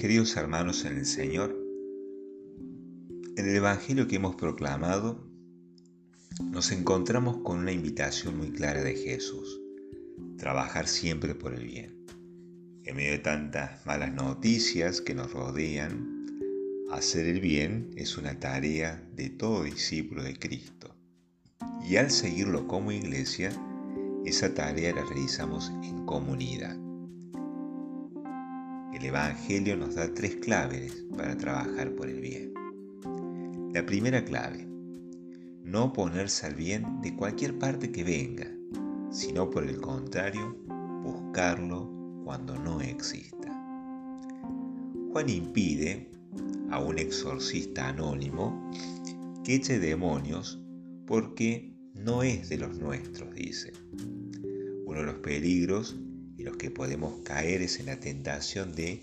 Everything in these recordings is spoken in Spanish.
Queridos hermanos en el Señor, en el Evangelio que hemos proclamado nos encontramos con una invitación muy clara de Jesús, trabajar siempre por el bien. En medio de tantas malas noticias que nos rodean, hacer el bien es una tarea de todo discípulo de Cristo. Y al seguirlo como iglesia, esa tarea la realizamos en comunidad. El Evangelio nos da tres claves para trabajar por el bien. La primera clave, no oponerse al bien de cualquier parte que venga, sino por el contrario, buscarlo cuando no exista. Juan impide a un exorcista anónimo que eche demonios porque no es de los nuestros, dice. Uno de los peligros los que podemos caer es en la tentación de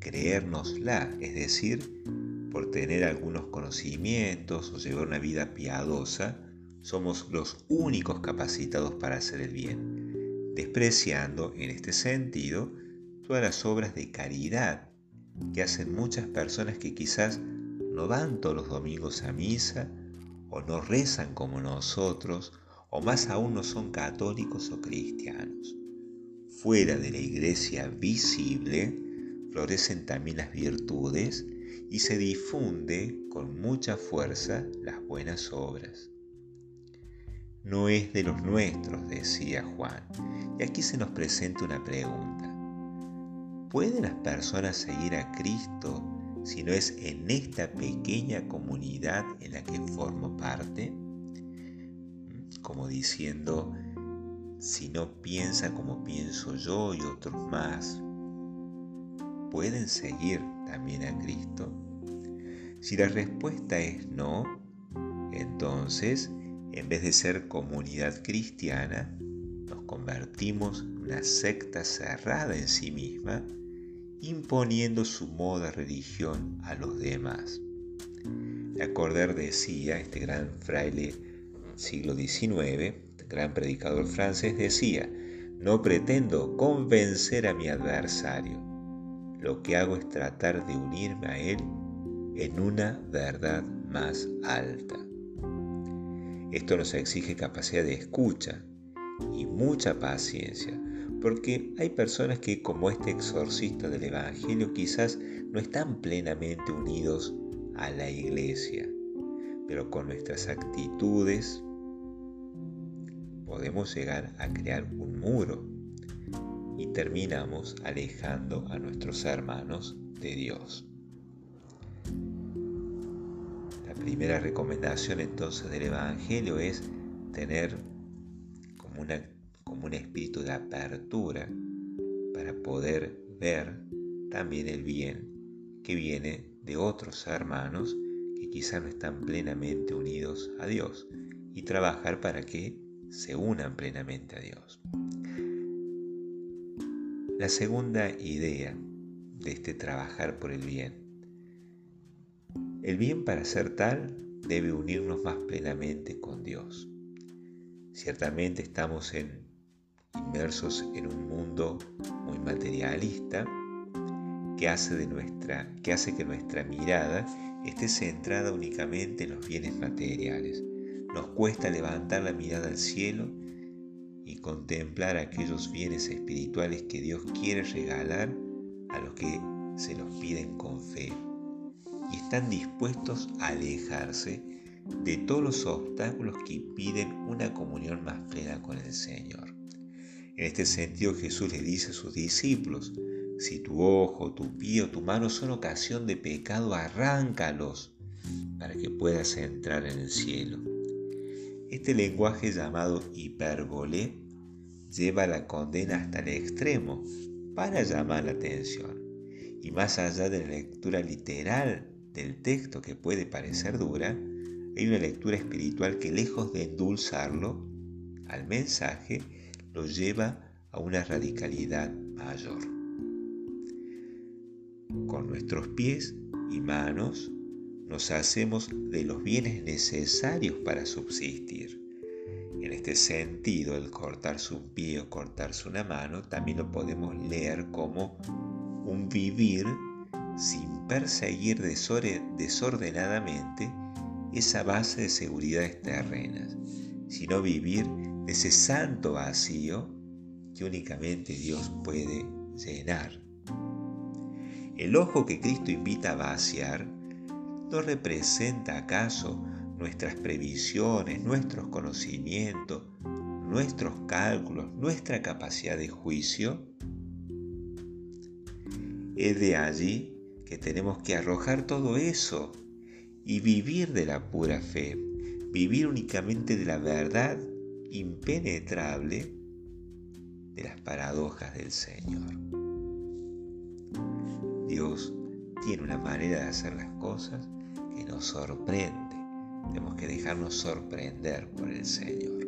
creérnosla, es decir, por tener algunos conocimientos o llevar una vida piadosa, somos los únicos capacitados para hacer el bien, despreciando en este sentido todas las obras de caridad que hacen muchas personas que quizás no van todos los domingos a misa o no rezan como nosotros o más aún no son católicos o cristianos. Fuera de la iglesia visible florecen también las virtudes y se difunde con mucha fuerza las buenas obras. No es de los nuestros, decía Juan. Y aquí se nos presenta una pregunta. ¿Pueden las personas seguir a Cristo si no es en esta pequeña comunidad en la que formo parte? Como diciendo, si no piensa como pienso yo y otros más, ¿pueden seguir también a Cristo? Si la respuesta es no, entonces, en vez de ser comunidad cristiana, nos convertimos en una secta cerrada en sí misma, imponiendo su modo de religión a los demás. Decía, este gran fraile siglo XIX, gran predicador francés, decía, no pretendo convencer a mi adversario, lo que hago es tratar de unirme a Él en una verdad más alta. Esto nos exige capacidad de escucha y mucha paciencia, porque hay personas que, como este exorcista del Evangelio, quizás no están plenamente unidos a la iglesia, pero con nuestras actitudes podemos llegar a crear un muro y terminamos alejando a nuestros hermanos de Dios. La primera recomendación entonces del Evangelio es tener como, como un espíritu de apertura para poder ver también el bien que viene de otros hermanos que quizá no están plenamente unidos a Dios y trabajar para que se unan plenamente a Dios. La segunda idea de este trabajar por el bien. El bien para ser tal debe unirnos más plenamente con Dios. Ciertamente estamos inmersos en un mundo muy materialista que hace, de que hace que nuestra mirada esté centrada únicamente en los bienes materiales. Nos cuesta levantar la mirada al cielo y contemplar aquellos bienes espirituales que Dios quiere regalar a los que se los piden con fe y están dispuestos a alejarse de todos los obstáculos que impiden una comunión más plena con el Señor. En este sentido Jesús le dice a sus discípulos, si tu ojo, tu pie o tu mano son ocasión de pecado, arráncalos para que puedas entrar en el cielo. Este lenguaje llamado hipérbole lleva la condena hasta el extremo para llamar la atención. Y más allá de la lectura literal del texto que puede parecer dura, hay una lectura espiritual que lejos de endulzarlo al mensaje, lo lleva a una radicalidad mayor. Con nuestros pies y manos nos hacemos de los bienes necesarios para subsistir. En este sentido, el cortarse un pie o cortarse una mano también lo podemos leer como un vivir sin perseguir desordenadamente esa base de seguridades terrenas, sino vivir de ese santo vacío que únicamente Dios puede llenar. El ojo que Cristo invita a vaciar no representa acaso nuestras previsiones, nuestros conocimientos, nuestros cálculos, nuestra capacidad de juicio. Es de allí que tenemos que arrojar todo eso y vivir de la pura fe, vivir únicamente de la verdad impenetrable de las paradojas del Señor. Dios tiene una manera de hacer las cosas que nos sorprende. Tenemos que dejarnos sorprender por el Señor.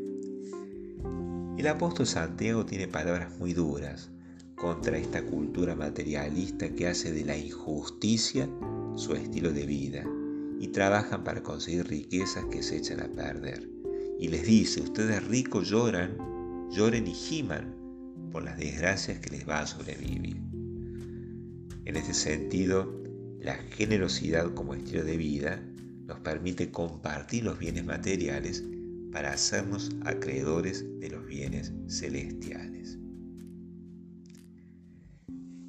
El apóstol Santiago tiene palabras muy duras contra esta cultura materialista que hace de la injusticia su estilo de vida y trabajan para conseguir riquezas que se echan a perder. Y les dice, ustedes ricos lloran, lloren y giman por las desgracias que les va a sobrevivir. En este sentido, la generosidad como estilo de vida nos permite compartir los bienes materiales para hacernos acreedores de los bienes celestiales.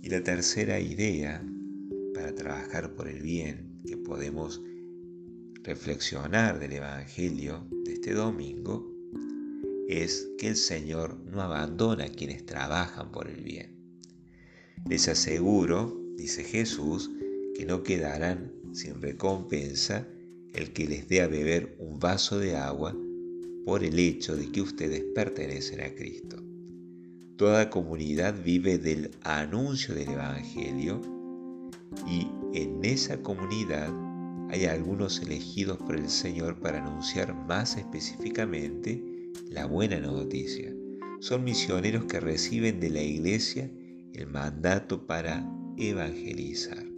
Y la tercera idea para trabajar por el bien que podemos reflexionar del Evangelio de este domingo es que el Señor no abandona a quienes trabajan por el bien. Les aseguro, dice Jesús, que no quedarán sin recompensa el que les dé a beber un vaso de agua por el hecho de que ustedes pertenecen a Cristo. Toda comunidad vive del anuncio del Evangelio y en esa comunidad hay algunos elegidos por el Señor para anunciar más específicamente la buena noticia. Son misioneros que reciben de la iglesia el mandato para evangelizar.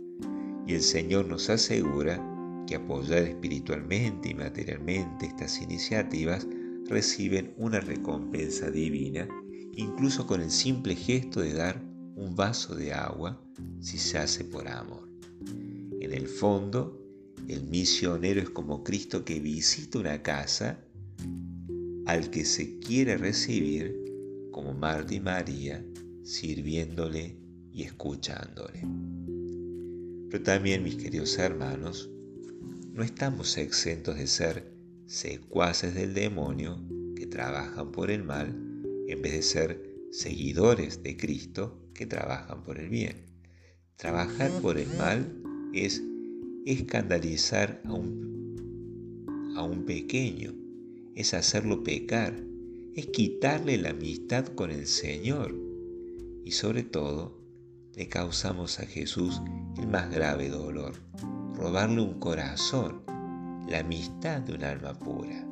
Y el Señor nos asegura que apoyar espiritualmente y materialmente estas iniciativas reciben una recompensa divina, incluso con el simple gesto de dar un vaso de agua si se hace por amor. En el fondo, el misionero es como Cristo que visita una casa al que se quiere recibir como Marta y María, sirviéndole y escuchándole. Pero también, mis queridos hermanos, no estamos exentos de ser secuaces del demonio que trabajan por el mal en vez de ser seguidores de Cristo que trabajan por el bien. Trabajar por el mal es escandalizar a un, a un pequeño, es hacerlo pecar, es quitarle la amistad con el Señor y sobre todo le causamos a Jesús el más grave dolor, robarle un corazón, la amistad de un alma pura.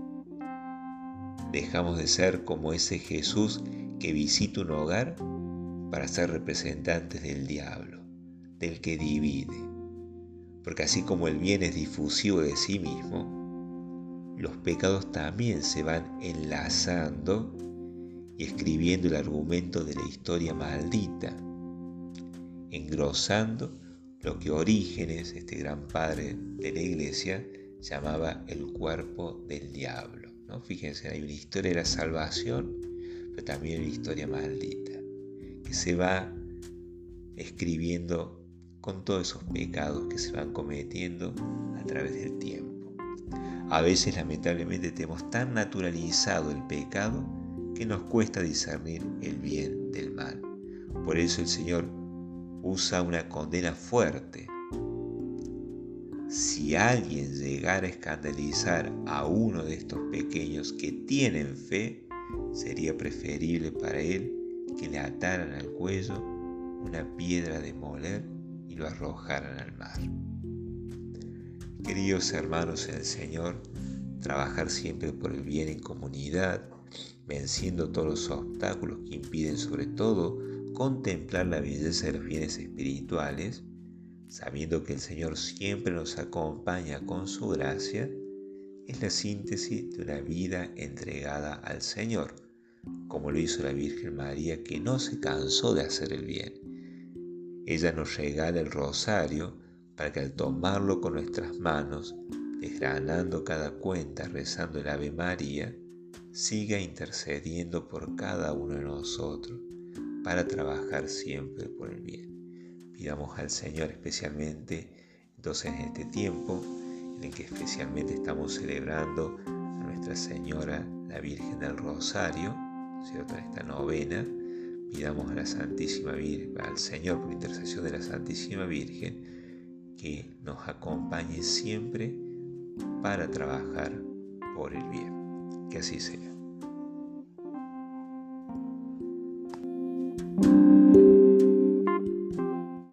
Dejamos de ser como ese Jesús que visita un hogar para ser representantes del diablo, del que divide. Porque así como el bien es difusivo de sí mismo, los pecados también se van enlazando y escribiendo el argumento de la historia maldita, engrosando lo que Orígenes, este gran padre de la iglesia, llamaba el cuerpo del diablo. ¿no? Fíjense, hay una historia de la salvación, pero también una historia maldita, que se va escribiendo con todos esos pecados que se van cometiendo a través del tiempo. A veces lamentablemente tenemos tan naturalizado el pecado que nos cuesta discernir el bien del mal. Por eso el Señor usa una condena fuerte. Si alguien llegara a escandalizar a uno de estos pequeños que tienen fe, sería preferible para él que le ataran al cuello una piedra de moler y lo arrojaran al mar. Queridos hermanos en el Señor, trabajar siempre por el bien en comunidad, venciendo todos los obstáculos que impiden sobre todo contemplar la belleza de los bienes espirituales, sabiendo que el Señor siempre nos acompaña con su gracia, es la síntesis de una vida entregada al Señor, como lo hizo la Virgen María que no se cansó de hacer el bien. Ella nos regala el rosario para que al tomarlo con nuestras manos, desgranando cada cuenta, rezando el Ave María, siga intercediendo por cada uno de nosotros para trabajar siempre por el bien. Pidamos al Señor especialmente entonces en este tiempo en el que especialmente estamos celebrando a Nuestra Señora la Virgen del Rosario, ¿cierto? En esta novena, pidamos a la Santísima Virgen, al Señor por intercesión de la Santísima Virgen, que nos acompañe siempre para trabajar por el bien. Que así sea.